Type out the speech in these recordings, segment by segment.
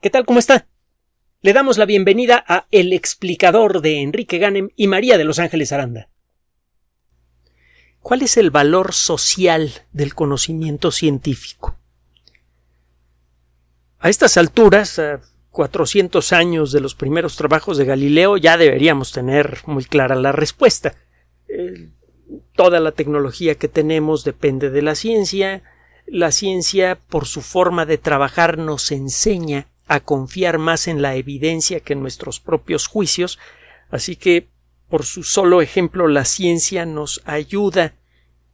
¿Qué tal? ¿Cómo está? Le damos la bienvenida a El explicador de Enrique Ganem y María de Los Ángeles Aranda. ¿Cuál es el valor social del conocimiento científico? A estas alturas, a 400 años de los primeros trabajos de Galileo, ya deberíamos tener muy clara la respuesta. toda la tecnología que tenemos depende de la ciencia. La ciencia, por su forma de trabajar, nos enseña a confiar más en la evidencia que en nuestros propios juicios, así que por su solo ejemplo la ciencia nos ayuda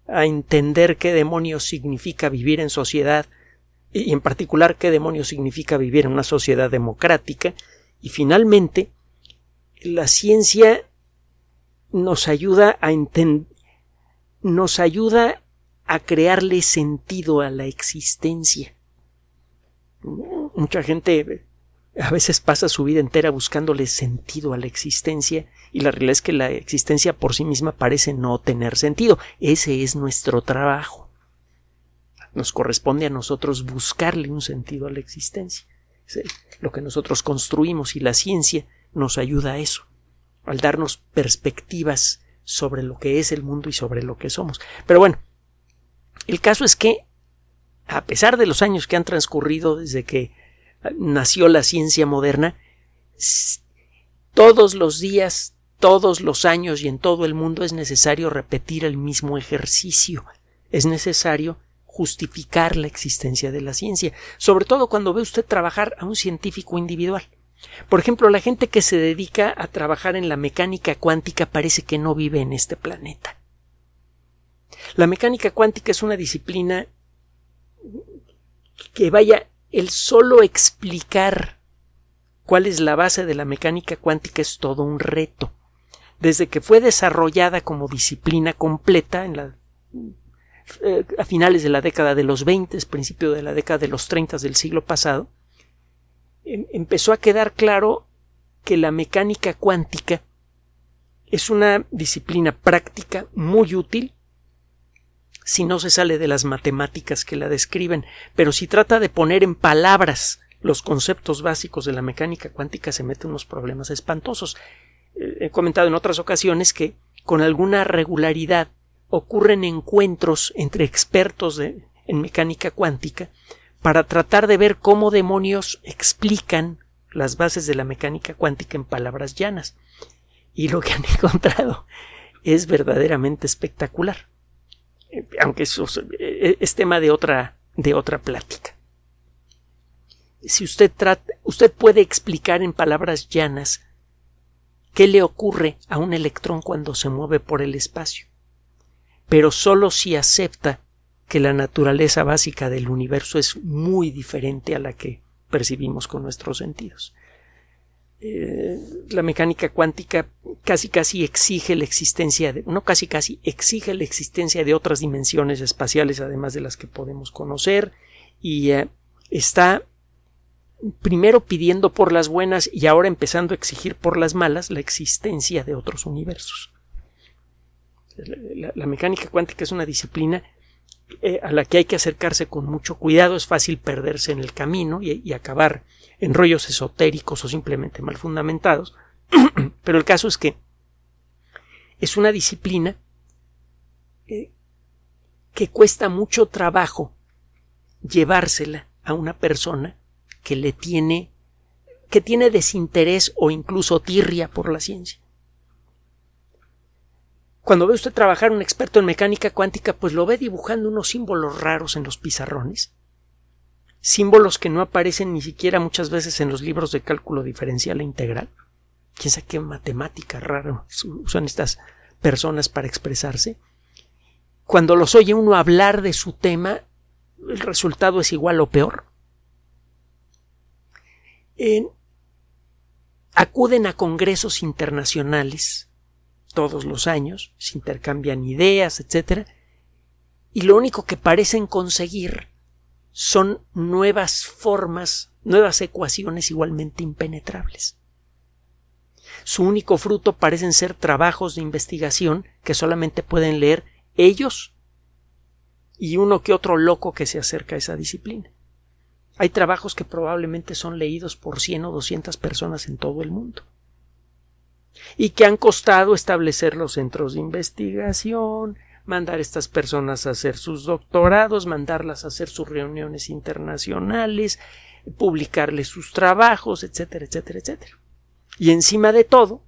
a entender qué demonios significa vivir en sociedad y en particular qué demonios significa vivir en una sociedad democrática. Y finalmente la ciencia nos ayuda a nos ayuda a crearle sentido a la existencia mucha gente a veces pasa su vida entera buscándole sentido a la existencia y la realidad es que la existencia por sí misma parece no tener sentido. Ese es nuestro trabajo. Nos corresponde a nosotros buscarle un sentido a la existencia. Lo que nosotros construimos y la ciencia nos ayuda a eso, al darnos perspectivas sobre lo que es el mundo y sobre lo que somos. Pero bueno, el caso es que a pesar de los años que han transcurrido desde que nació la ciencia moderna, todos los días, todos los años y en todo el mundo es necesario repetir el mismo ejercicio. Es necesario justificar la existencia de la ciencia, sobre todo cuando ve usted trabajar a un científico individual. Por ejemplo, la gente que se dedica a trabajar en la mecánica cuántica parece que no vive en este planeta. La mecánica cuántica es una disciplina que vaya el solo explicar cuál es la base de la mecánica cuántica es todo un reto. Desde que fue desarrollada como disciplina completa eh, a finales de la década de los 20, principio de la década de los 30 del siglo pasado, em, empezó a quedar claro que la mecánica cuántica es una disciplina práctica muy útil si no se sale de las matemáticas que la describen, pero si trata de poner en palabras los conceptos básicos de la mecánica cuántica se mete unos problemas espantosos. Eh, he comentado en otras ocasiones que con alguna regularidad ocurren encuentros entre expertos en mecánica cuántica para tratar de ver cómo demonios explican las bases de la mecánica cuántica en palabras llanas. Y lo que han encontrado es verdaderamente espectacular aunque eso eh, es tema de otra, de otra plática. Si usted trata, usted puede explicar en palabras llanas qué le ocurre a un electrón cuando se mueve por el espacio, pero solo si acepta que la naturaleza básica del universo es muy diferente a la que percibimos con nuestros sentidos. Eh, la mecánica cuántica casi casi exige la existencia de, no casi casi exige la existencia de otras dimensiones espaciales además de las que podemos conocer y eh, está primero pidiendo por las buenas y ahora empezando a exigir por las malas la existencia de otros universos. La, mecánica cuántica es una disciplina eh, a la que hay que acercarse con mucho cuidado, es fácil perderse en el camino y acabar en rollos esotéricos o simplemente mal fundamentados, pero el caso es que es una disciplina eh, que cuesta mucho trabajo llevársela a una persona que le tiene que tiene desinterés o incluso tirria por la ciencia. Cuando ve usted trabajar un experto en mecánica cuántica, pues lo ve dibujando unos símbolos raros en los pizarrones símbolos que no aparecen ni siquiera muchas veces en los libros de cálculo diferencial e integral. ¿Quién sabe qué matemática rara usan estas personas para expresarse? Cuando los oye uno hablar de su tema, el resultado es igual o peor. acuden a congresos internacionales todos los años, se intercambian ideas, etc. Y lo único que parecen conseguir son nuevas formas, nuevas ecuaciones igualmente impenetrables. Su único fruto parecen ser trabajos de investigación que solamente pueden leer ellos y uno que otro loco que se acerca a esa disciplina. Hay trabajos que probablemente son leídos por 100 o 200 personas en todo el mundo y que han costado establecer los centros de investigación, mandar a estas personas a hacer sus doctorados, mandarlas a hacer sus reuniones internacionales, publicarles sus trabajos, etcétera, etcétera, etcétera. Y encima de todo,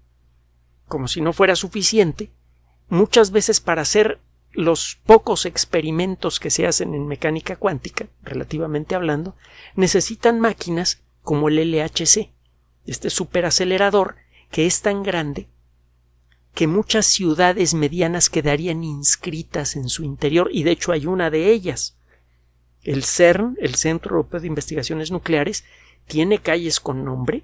como si no fuera suficiente, muchas veces para hacer los pocos experimentos que se hacen en mecánica cuántica, relativamente hablando, necesitan máquinas como el LHC, este superacelerador que es tan grande que muchas ciudades medianas quedarían inscritas en su interior y de hecho hay una de ellas. El CERN, el Centro Europeo de Investigaciones Nucleares, tiene calles con nombre.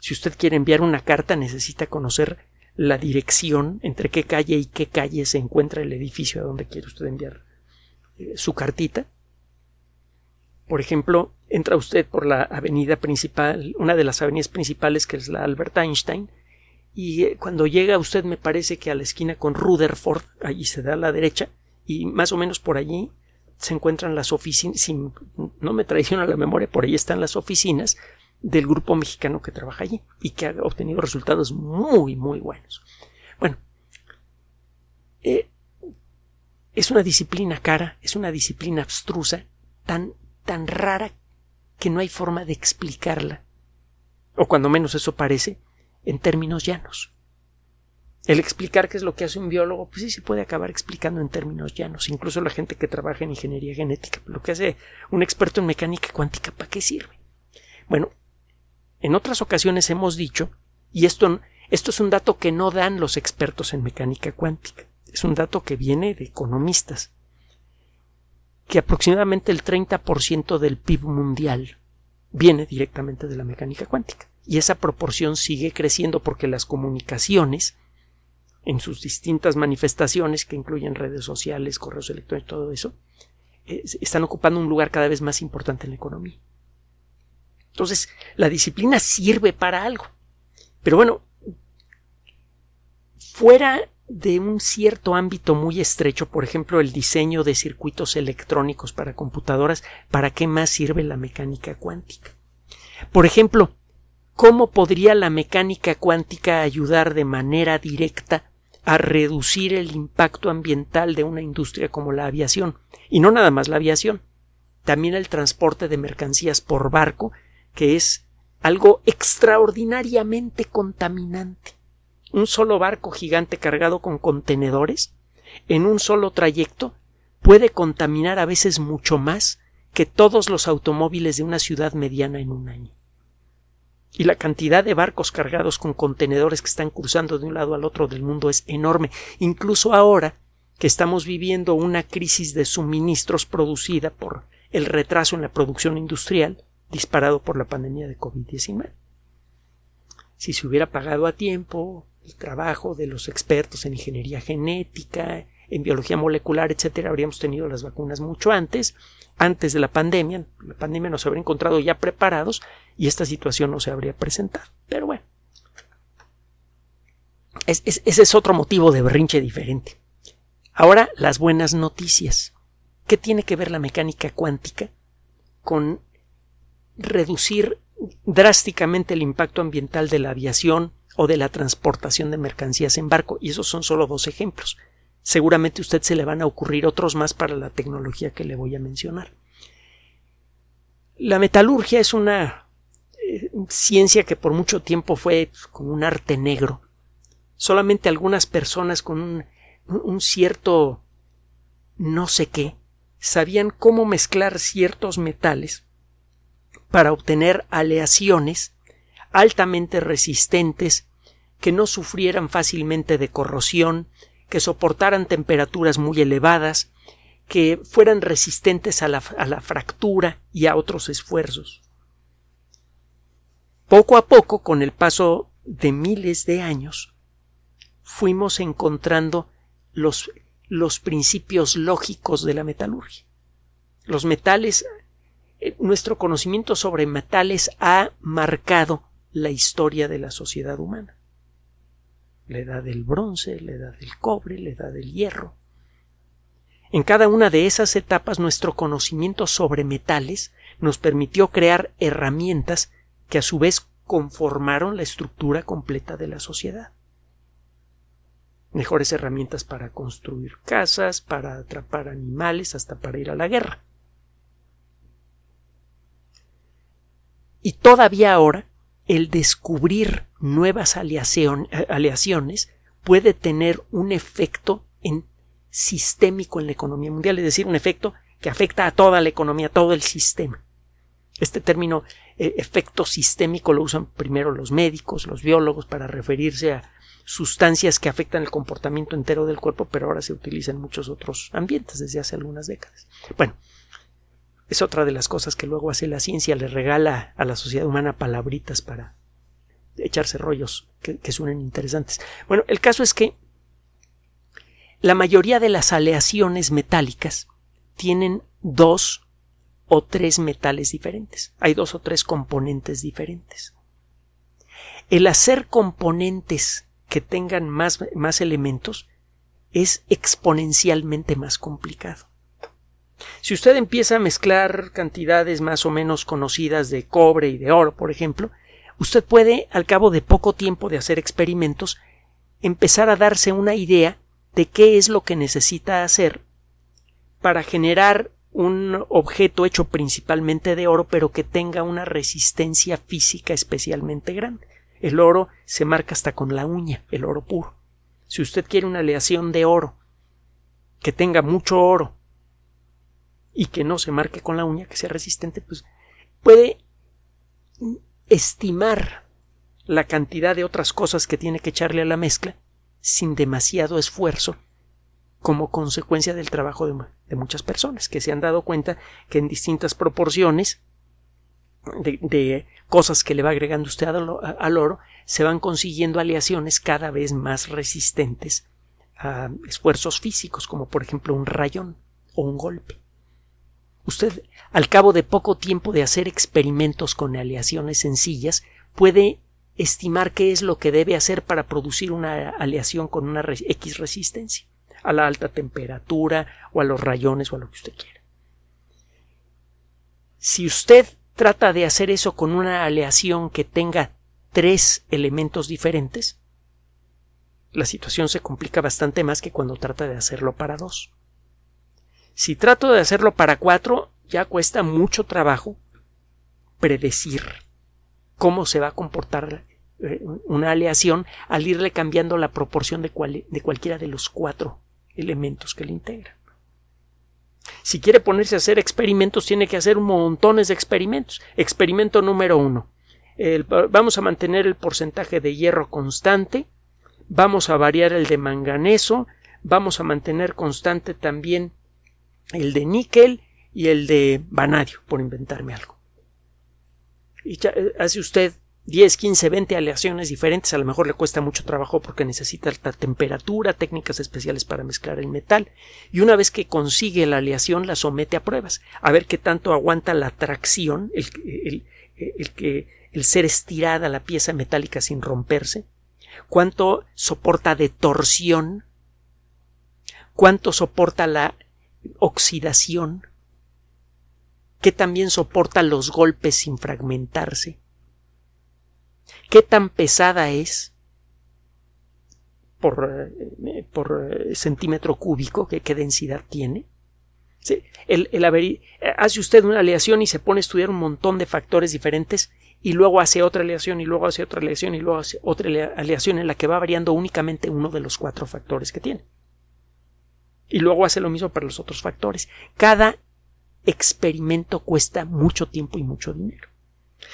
Si usted quiere enviar una carta necesita conocer la dirección entre qué calle y qué calle se encuentra el edificio a donde quiere usted enviar eh, su cartita. Por ejemplo, entra usted por la avenida principal, una de las avenidas principales que es la Albert Einstein, y eh, cuando llega usted me parece que a la esquina con Rutherford, allí se da a la derecha, y más o menos por allí se encuentran las oficinas, si no me traiciona la memoria, por ahí están las oficinas del grupo mexicano que trabaja allí y que ha obtenido resultados muy, muy buenos. Bueno, eh, es una disciplina cara, es una disciplina abstrusa, tan, tan rara que no hay forma de explicarla, o cuando menos eso parece, en términos llanos. El explicar qué es lo que hace un biólogo, pues sí se puede acabar explicando en términos llanos. Incluso la gente que trabaja en ingeniería genética, lo que hace un experto en mecánica cuántica, ¿para qué sirve? Bueno, en otras ocasiones hemos dicho, y esto, esto es un dato que no dan los expertos en mecánica cuántica, es un dato que viene de economistas, que aproximadamente el 30% del PIB mundial viene directamente de la mecánica cuántica. Y esa proporción sigue creciendo porque las comunicaciones, en sus distintas manifestaciones, que incluyen redes sociales, correos electrónicos, todo eso, están ocupando un lugar cada vez más importante en la economía. Entonces, la disciplina sirve para algo. Pero bueno, fuera de un cierto ámbito muy estrecho, por ejemplo, el diseño de circuitos electrónicos para computadoras, ¿para qué más sirve la mecánica cuántica? Por ejemplo, ¿cómo podría la mecánica cuántica ayudar de manera directa a reducir el impacto ambiental de una industria como la aviación? Y no nada más la aviación, también el transporte de mercancías por barco que es algo extraordinariamente contaminante. Un solo barco gigante cargado con contenedores, en un solo trayecto, puede contaminar a veces mucho más que todos los automóviles de una ciudad mediana en un año. Y la cantidad de barcos cargados con contenedores que están cruzando de un lado al otro del mundo es enorme. Incluso ahora que estamos viviendo una crisis de suministros producida por el retraso en la producción industrial, disparado por la pandemia de COVID-19. Si se hubiera pagado a tiempo el trabajo de los expertos en ingeniería genética, en biología molecular, etcétera, habríamos tenido las vacunas mucho antes, antes de la pandemia. La pandemia nos habría encontrado ya preparados y esta situación no se habría presentado. Pero bueno, ese es otro motivo de berrinche diferente. Ahora, las buenas noticias. ¿Qué tiene que ver la mecánica cuántica con reducir drásticamente el impacto ambiental de la aviación o de la transportación de mercancías en barco. Y esos son solo dos ejemplos. Seguramente a usted se le van a ocurrir otros más para la tecnología que le voy a mencionar. La metalurgia es una eh, ciencia que por mucho tiempo fue como un arte negro. Solamente algunas personas con un cierto no sé qué sabían cómo mezclar ciertos metales para obtener aleaciones altamente resistentes que no sufrieran fácilmente de corrosión, que soportaran temperaturas muy elevadas, que fueran resistentes a la, a la, fractura y a otros esfuerzos. Poco a poco, con el paso de miles de años, fuimos encontrando los, los principios lógicos de la metalurgia. Los metales eh, nuestro conocimiento sobre metales ha marcado la historia de la sociedad humana. La edad del bronce, la edad del cobre, la edad del hierro. En cada una de esas etapas nuestro conocimiento sobre metales nos permitió crear herramientas que a su vez conformaron la estructura completa de la sociedad. Mejores herramientas para construir casas, para atrapar animales, hasta para ir a la guerra. Y todavía ahora, el descubrir nuevas aleaciones puede tener un efecto en, sistémico en la economía mundial, es decir, un efecto que afecta a toda la economía, a todo el sistema. Este término eh, efecto sistémico lo usan primero los médicos, los biólogos, para referirse a sustancias que afectan el comportamiento entero del cuerpo, pero ahora se utiliza en muchos otros ambientes desde hace algunas décadas. Bueno, es otra de las cosas que luego hace la ciencia, le regala a la sociedad humana palabritas para echarse rollos que, suenen interesantes. Bueno, el caso es que la mayoría de las aleaciones metálicas tienen dos o tres metales diferentes. Hay dos o tres componentes diferentes. El hacer componentes que tengan más, más elementos es exponencialmente más complicado. Si usted empieza a mezclar cantidades más o menos conocidas de cobre y de oro, por ejemplo, usted puede, al cabo de poco tiempo de hacer experimentos, empezar a darse una idea de qué es lo que necesita hacer para generar un objeto hecho principalmente de oro, pero que tenga una resistencia física especialmente grande. El oro se marca hasta con la uña, el oro puro. Si usted quiere una aleación de oro que tenga mucho oro y que no se marque con la uña, que sea resistente, pues puede estimar la cantidad de otras cosas que tiene que echarle a la mezcla sin demasiado esfuerzo como consecuencia del trabajo de, muchas personas que se han dado cuenta que en distintas proporciones de, cosas que le va agregando usted al, oro se van consiguiendo aleaciones cada vez más resistentes a esfuerzos físicos como por ejemplo un rayón o un golpe. Usted, al cabo de poco tiempo de hacer experimentos con aleaciones sencillas, puede estimar qué es lo que debe hacer para producir una aleación con una X resistencia a la alta temperatura o a los rayones o a lo que usted quiera. Si usted trata de hacer eso con una aleación que tenga tres elementos diferentes, la situación se complica bastante más que cuando trata de hacerlo para dos. Si trato de hacerlo para cuatro, ya cuesta mucho trabajo predecir cómo se va a comportar eh, una aleación al irle cambiando la proporción de, de cualquiera de los cuatro elementos que le integran. Si quiere ponerse a hacer experimentos, tiene que hacer montones de experimentos. Experimento número uno. vamos a mantener el porcentaje de hierro constante, vamos a variar el de manganeso, vamos a mantener constante también el de níquel y el de vanadio, por inventarme algo. Y eh, hace usted 10, 15, 20 aleaciones diferentes, a lo mejor le cuesta mucho trabajo porque necesita alta temperatura, técnicas especiales para mezclar el metal, y una vez que consigue la aleación la somete a pruebas, a ver qué tanto aguanta la tracción, el, el, el ser estirada la pieza metálica sin romperse, cuánto soporta de torsión, cuánto soporta la oxidación, que también soporta los golpes sin fragmentarse, qué tan pesada es por, eh, por eh, centímetro cúbico, qué, densidad tiene. el, eh, hace usted una aleación y se pone a estudiar un montón de factores diferentes y luego hace otra aleación y luego hace otra aleación y luego hace otra aleación en la que va variando únicamente uno de los cuatro factores que tiene. Y luego hace lo mismo para los otros factores. Cada experimento cuesta mucho tiempo y mucho dinero.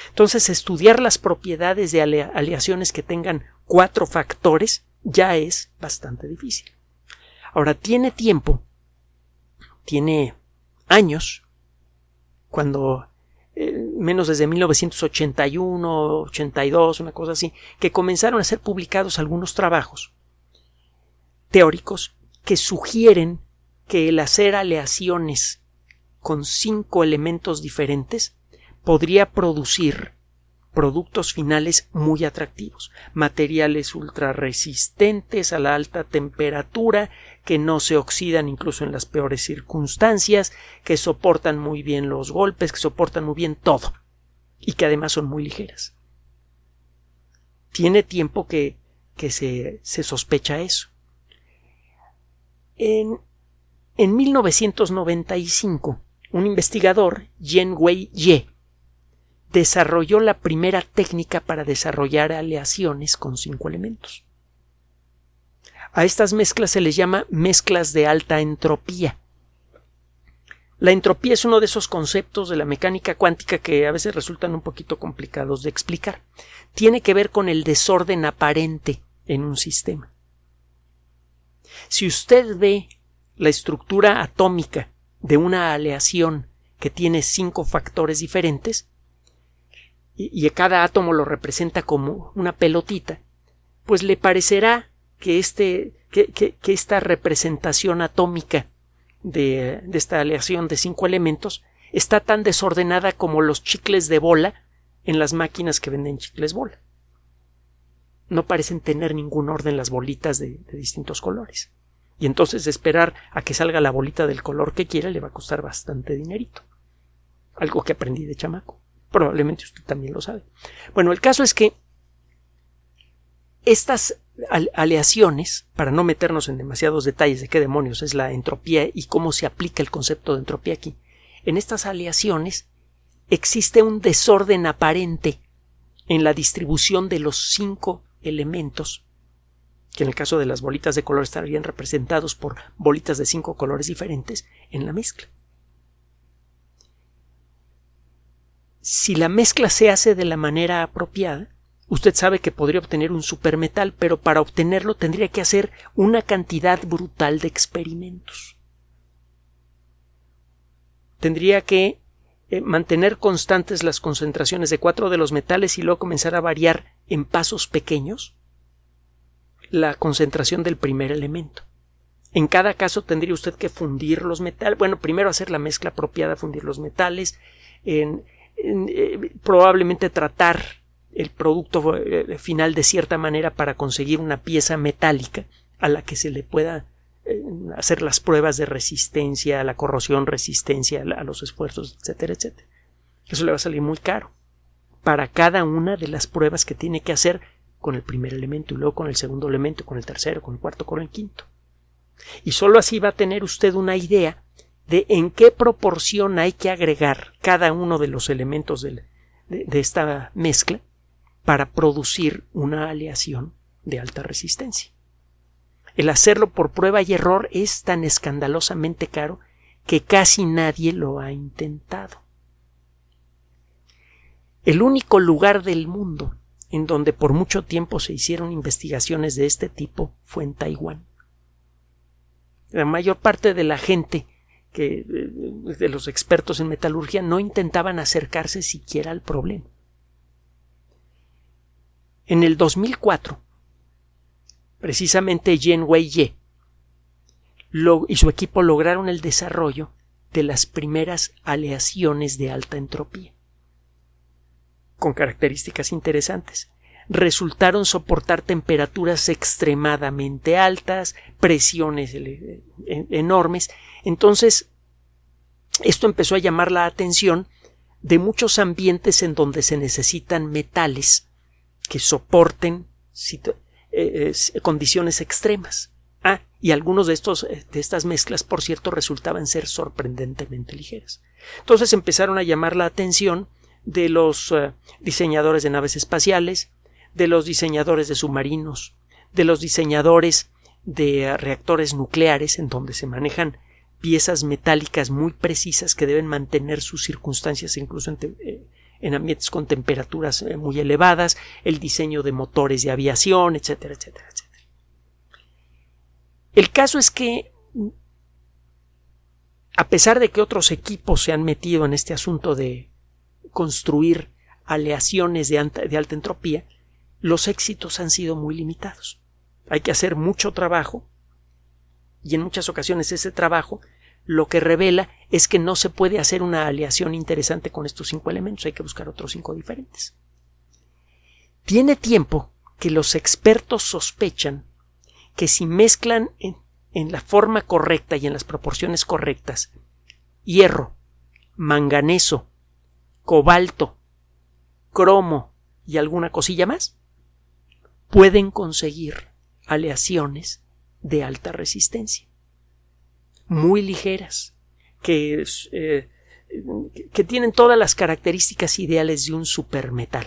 Entonces, estudiar las propiedades de aleaciones que tengan cuatro factores ya es bastante difícil. Ahora, tiene tiempo, tiene años, cuando eh, menos desde 1981, 82, una cosa así, que comenzaron a ser publicados algunos trabajos teóricos que sugieren que el hacer aleaciones con cinco elementos diferentes podría producir productos finales muy atractivos, materiales ultra resistentes a la alta temperatura, que no se oxidan incluso en las peores circunstancias, que soportan muy bien los golpes, que soportan muy bien todo y que además son muy ligeras. Tiene tiempo que, que se, se sospecha eso. En, en 1995, un investigador, Yen Wei Ye, desarrolló la primera técnica para desarrollar aleaciones con cinco elementos. A estas mezclas se les llama mezclas de alta entropía. La entropía es uno de esos conceptos de la mecánica cuántica que a veces resultan un poquito complicados de explicar. Tiene que ver con el desorden aparente en un sistema. Si usted ve la estructura atómica de una aleación que tiene cinco factores diferentes, y, cada átomo lo representa como una pelotita, pues le parecerá que, este, que, esta representación atómica de, de, esta aleación de cinco elementos está tan desordenada como los chicles de bola en las máquinas que venden chicles bola. No parecen tener ningún orden las bolitas de, distintos colores. Y entonces esperar a que salga la bolita del color que quiera le va a costar bastante dinerito. Algo que aprendí de chamaco. Probablemente usted también lo sabe. Bueno, el caso es que estas aleaciones, para no meternos en demasiados detalles de qué demonios es la entropía y cómo se aplica el concepto de entropía aquí, en estas aleaciones existe un desorden aparente en la distribución de los cinco elementos, que en el caso de las bolitas de color estarían representados por bolitas de cinco colores diferentes en la mezcla. Si la mezcla se hace de la manera apropiada, usted sabe que podría obtener un supermetal, pero para obtenerlo tendría que hacer una cantidad brutal de experimentos. Tendría que eh, mantener constantes las concentraciones de cuatro de los metales y luego comenzar a variar en pasos pequeños la concentración del primer elemento. En cada caso tendría usted que fundir los metales. Bueno, primero hacer la mezcla apropiada, fundir los metales, en, eh, probablemente tratar el producto eh, final de cierta manera para conseguir una pieza metálica a la que se le pueda eh, hacer las pruebas de resistencia a la corrosión, resistencia a los esfuerzos, etcétera, etcétera. Eso le va a salir muy caro para cada una de las pruebas que tiene que hacer con el primer elemento y luego con el segundo elemento, con el tercero, con el cuarto, con el quinto. Y sólo así va a tener usted una idea de en qué proporción hay que agregar cada uno de los elementos de, esta mezcla para producir una aleación de alta resistencia. El hacerlo por prueba y error es tan escandalosamente caro que casi nadie lo ha intentado. El único lugar del mundo en donde por mucho tiempo se hicieron investigaciones de este tipo fue en Taiwán. La mayor parte de la gente que eh, de los expertos en metalurgia no intentaban acercarse siquiera al problema. En el 2004, precisamente Yen Wei Ye y su equipo lograron el desarrollo de las primeras aleaciones de alta entropía, con características interesantes. Resultaron soportar temperaturas extremadamente altas, presiones eh, enormes entonces, esto empezó a llamar la atención de muchos ambientes en donde se necesitan metales que soporten eh, condiciones extremas. Ah, y algunos de estos eh, de estas mezclas, por cierto, resultaban ser sorprendentemente ligeras. Entonces empezaron a llamar la atención de los eh, diseñadores de naves espaciales, de los diseñadores de submarinos, de los diseñadores de reactores nucleares en donde se manejan piezas metálicas muy precisas que deben mantener sus circunstancias incluso en, eh, ambientes con temperaturas eh, muy elevadas, el diseño de motores de aviación, etcétera, etcétera, etcétera. El caso es que a pesar de que otros equipos se han metido en este asunto de construir aleaciones de alta entropía, los éxitos han sido muy limitados. Hay que hacer mucho trabajo y en muchas ocasiones ese trabajo lo que revela es que no se puede hacer una aleación interesante con estos cinco elementos, hay que buscar otros cinco diferentes. Tiene tiempo que los expertos sospechan que si mezclan en la forma correcta y en las proporciones correctas hierro, manganeso, cobalto, cromo y alguna cosilla más, pueden conseguir aleaciones de alta resistencia, muy ligeras, que, eh, que tienen todas las características ideales de un supermetal.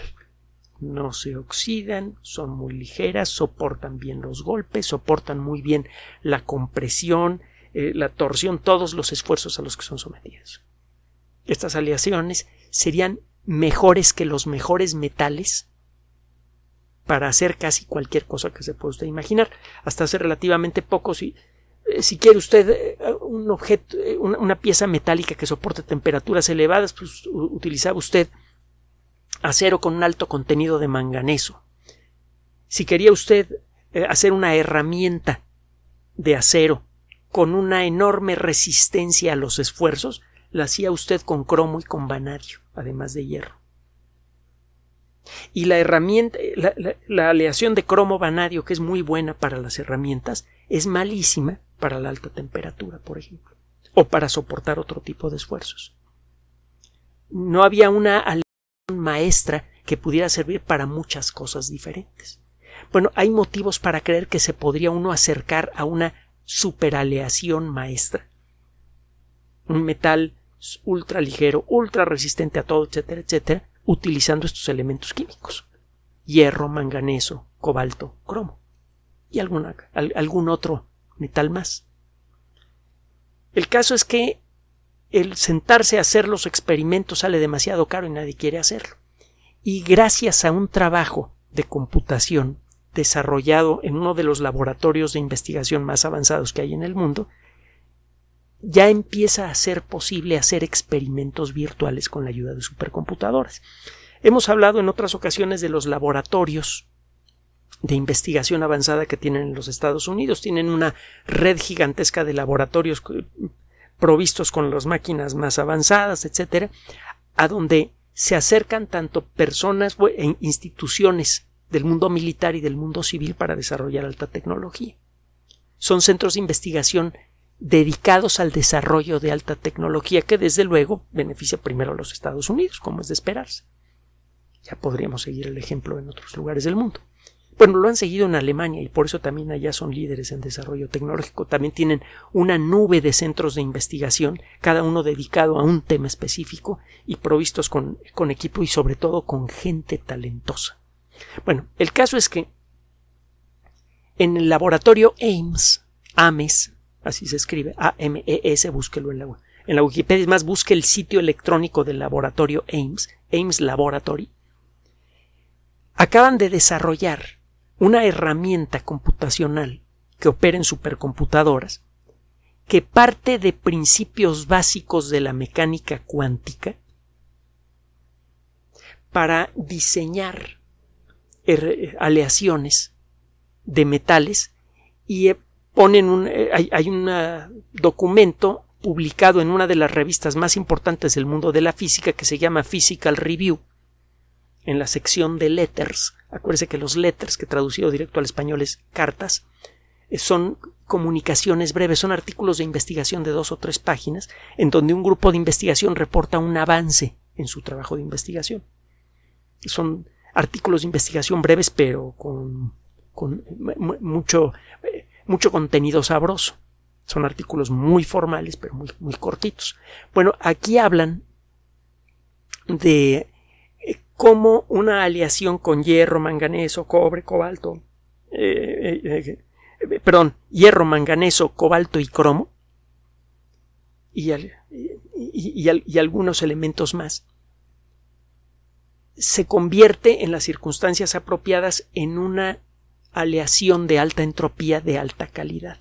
No se oxidan, son muy ligeras, soportan bien los golpes, soportan muy bien la compresión, eh, la torsión, todos los esfuerzos a los que son sometidos. Estas aleaciones serían mejores que los mejores metales para hacer casi cualquier cosa que se pueda usted imaginar. Hasta hace relativamente poco, si, eh, si quiere usted eh, un objeto, una, pieza metálica que soporte temperaturas elevadas, pues utilizaba usted acero con un alto contenido de manganeso. Si quería usted hacer una herramienta de acero con una enorme resistencia a los esfuerzos, la hacía usted con cromo y con vanadio, además de hierro. Y la herramienta, la, aleación de cromo vanadio, que es muy buena para las herramientas, es malísima para la alta temperatura, por ejemplo, o para soportar otro tipo de esfuerzos. No había una aleación maestra que pudiera servir para muchas cosas diferentes. Bueno, hay motivos para creer que se podría uno acercar a una superaleación maestra. Un metal ultra ligero, ultra resistente a todo, etcétera, etcétera, utilizando estos elementos químicos. Hierro, manganeso, cobalto, cromo. Y algún otro metal más. El caso es que el sentarse a hacer los experimentos sale demasiado caro y nadie quiere hacerlo. Y gracias a un trabajo de computación desarrollado en uno de los laboratorios de investigación más avanzados que hay en el mundo, ya empieza a ser posible hacer experimentos virtuales con la ayuda de supercomputadoras. Hemos hablado en otras ocasiones de los laboratorios de investigación avanzada que tienen en los Estados Unidos. Tienen una red gigantesca de laboratorios provistos con las máquinas más avanzadas, etcétera, a donde se acercan tanto personas e instituciones del mundo militar y del mundo civil para desarrollar alta tecnología. Son centros de investigación dedicados al desarrollo de alta tecnología que desde luego beneficia primero a los Estados Unidos, como es de esperarse. Ya podríamos seguir el ejemplo en otros lugares del mundo. Bueno, lo han seguido en Alemania y por eso también allá son líderes en desarrollo tecnológico. También tienen una nube de centros de investigación, cada uno dedicado a un tema específico y provistos con, con equipo y sobre todo con gente talentosa. Bueno, el caso es que en el laboratorio Ames, Ames, así se escribe, A-M-E-S, búsquelo en la, en la Wikipedia, es más, busque el sitio electrónico del laboratorio Ames, Ames Laboratory, acaban de desarrollar una herramienta computacional que opera en supercomputadoras que parte de principios básicos de la mecánica cuántica para diseñar aleaciones de metales y eh, ponen un, eh, hay, un documento publicado en una de las revistas más importantes del mundo de la física que se llama Physical Review en la sección de letters. Acuérdese que los letters, que traducido directo al español es cartas, eh, son comunicaciones breves, son artículos de investigación de dos o tres páginas, en donde un grupo de investigación reporta un avance en su trabajo de investigación. Son artículos de investigación breves, pero con, mucho, eh, mucho contenido sabroso. Son artículos muy formales, pero muy, muy cortitos. Bueno, aquí hablan de eh, cómo una aleación con hierro, manganeso, cobre, cobalto, eh, perdón, hierro, manganeso, cobalto y cromo, y, y algunos elementos más, se convierte en las circunstancias apropiadas en una aleación de alta entropía de alta calidad.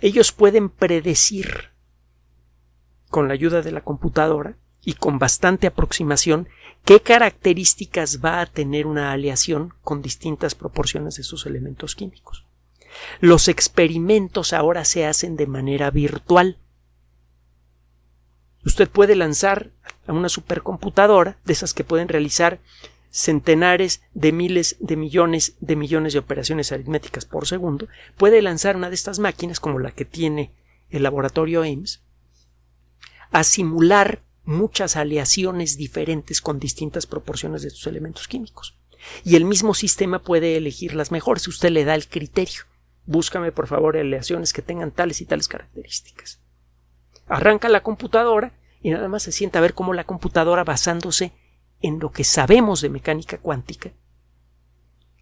Ellos pueden predecir con la ayuda de la computadora y con bastante aproximación qué características va a tener una aleación con distintas proporciones de sus elementos químicos. Los experimentos ahora se hacen de manera virtual. Usted puede lanzar a una supercomputadora, de esas que pueden realizar centenares de miles de millones de millones de operaciones aritméticas por segundo, puede lanzar una de estas máquinas, como la que tiene el laboratorio Ames, a simular muchas aleaciones diferentes con distintas proporciones de estos elementos químicos. Y el mismo sistema puede elegir las mejores. Usted le da el criterio. Búscame, por favor, aleaciones que tengan tales y tales características. Arranca la computadora y nada más se sienta a ver cómo la computadora, basándose en lo que sabemos de mecánica cuántica,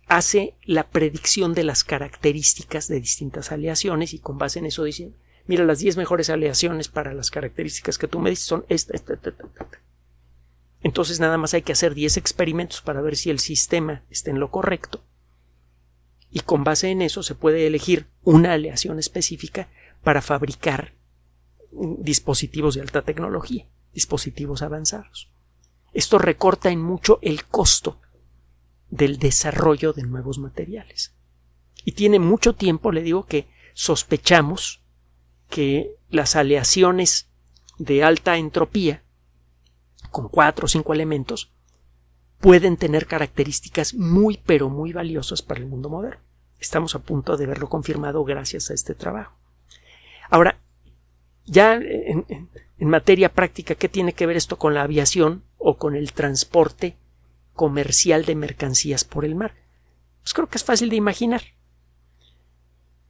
hace la predicción de las características de distintas aleaciones y con base en eso dice, mira, las 10 mejores aleaciones para las características que tú me dices son esta, esta, esta, esta, esta. Entonces nada más hay que hacer 10 experimentos para ver si el sistema está en lo correcto. Y con base en eso se puede elegir una aleación específica para fabricar dispositivos de alta tecnología, dispositivos avanzados. Esto recorta en mucho el costo del desarrollo de nuevos materiales. Y tiene mucho tiempo, le digo, que sospechamos que las aleaciones de alta entropía, con cuatro o cinco elementos, pueden tener características muy pero muy valiosas para el mundo moderno. Estamos a punto de verlo confirmado gracias a este trabajo. Ahora, ya en, materia práctica, ¿qué tiene que ver esto con la aviación o con el transporte comercial de mercancías por el mar? Pues creo que es fácil de imaginar.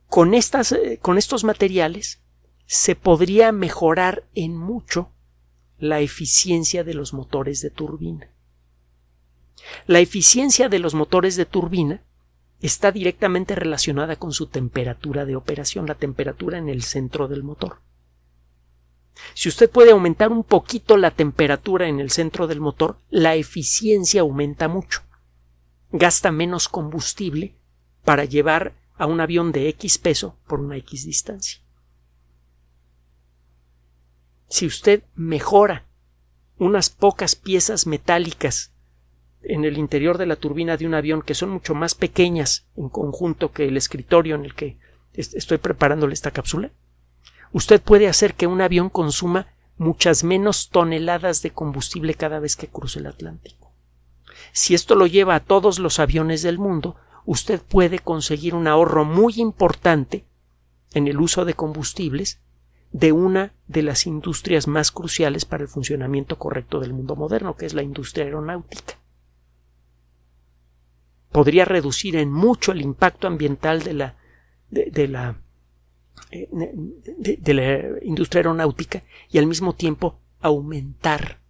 Con, estas, eh, con estos materiales se podría mejorar en mucho la eficiencia de los motores de turbina. La eficiencia de los motores de turbina está directamente relacionada con su temperatura de operación, la temperatura en el centro del motor. Si usted puede aumentar un poquito la temperatura en el centro del motor, la eficiencia aumenta mucho. Gasta menos combustible para llevar a un avión de X peso por una X distancia. Si usted mejora unas pocas piezas metálicas en el interior de la turbina de un avión que son mucho más pequeñas en conjunto que el escritorio en el que estoy preparándole esta cápsula, usted puede hacer que un avión consuma muchas menos toneladas de combustible cada vez que cruce el Atlántico. Si esto lo lleva a todos los aviones del mundo, usted puede conseguir un ahorro muy importante en el uso de combustibles de una de las industrias más cruciales para el funcionamiento correcto del mundo moderno, que es la industria aeronáutica. Podría reducir en mucho el impacto ambiental de la, de, la eh, de, la industria aeronáutica y al mismo tiempo aumentar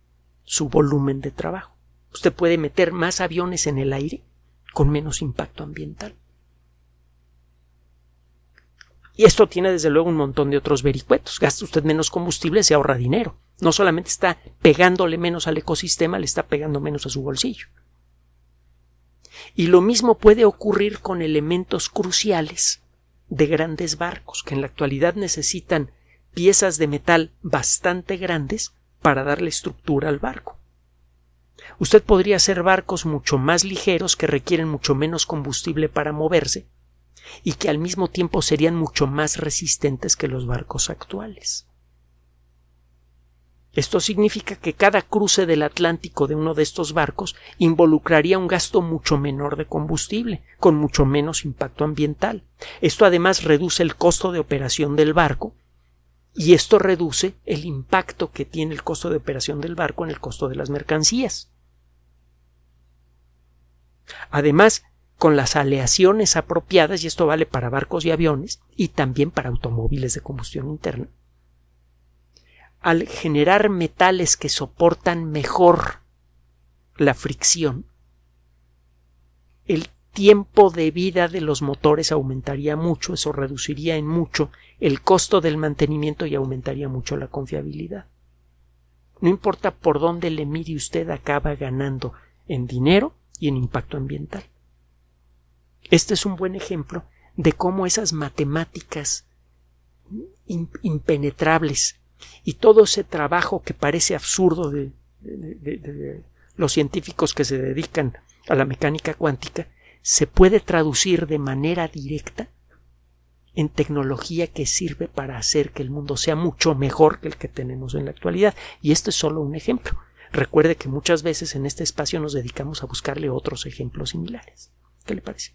su volumen de trabajo. Usted puede meter más aviones en el aire con menos impacto ambiental. Y esto tiene desde luego un montón de otros vericuetos. Gasta usted menos combustible, se ahorra dinero. No solamente está pegándole menos al ecosistema, le está pegando menos a su bolsillo. Y lo mismo puede ocurrir con elementos cruciales de grandes barcos, que en la actualidad necesitan piezas de metal bastante grandes para darle estructura al barco. Usted podría hacer barcos mucho más ligeros que requieren mucho menos combustible para moverse y que al mismo tiempo serían mucho más resistentes que los barcos actuales. Esto significa que cada cruce del Atlántico de uno de estos barcos involucraría un gasto mucho menor de combustible, con mucho menos impacto ambiental. Esto además reduce el costo de operación del barco y esto reduce el impacto que tiene el costo de operación del barco en el costo de las mercancías. Además, con las aleaciones apropiadas, y esto vale para barcos y aviones, y también para automóviles de combustión interna, al generar metales que soportan mejor la fricción, el tiempo de vida de los motores aumentaría mucho, eso reduciría en mucho el costo del mantenimiento y aumentaría mucho la confiabilidad. No importa por dónde le mire usted, acaba ganando en dinero y en impacto ambiental. Este es un buen ejemplo de cómo esas matemáticas impenetrables y todo ese trabajo que parece absurdo de, los científicos que se dedican a la mecánica cuántica se puede traducir de manera directa en tecnología que sirve para hacer que el mundo sea mucho mejor que el que tenemos en la actualidad. Y este es solo un ejemplo. Recuerde que muchas veces en este espacio nos dedicamos a buscarle otros ejemplos similares. ¿Qué le parece?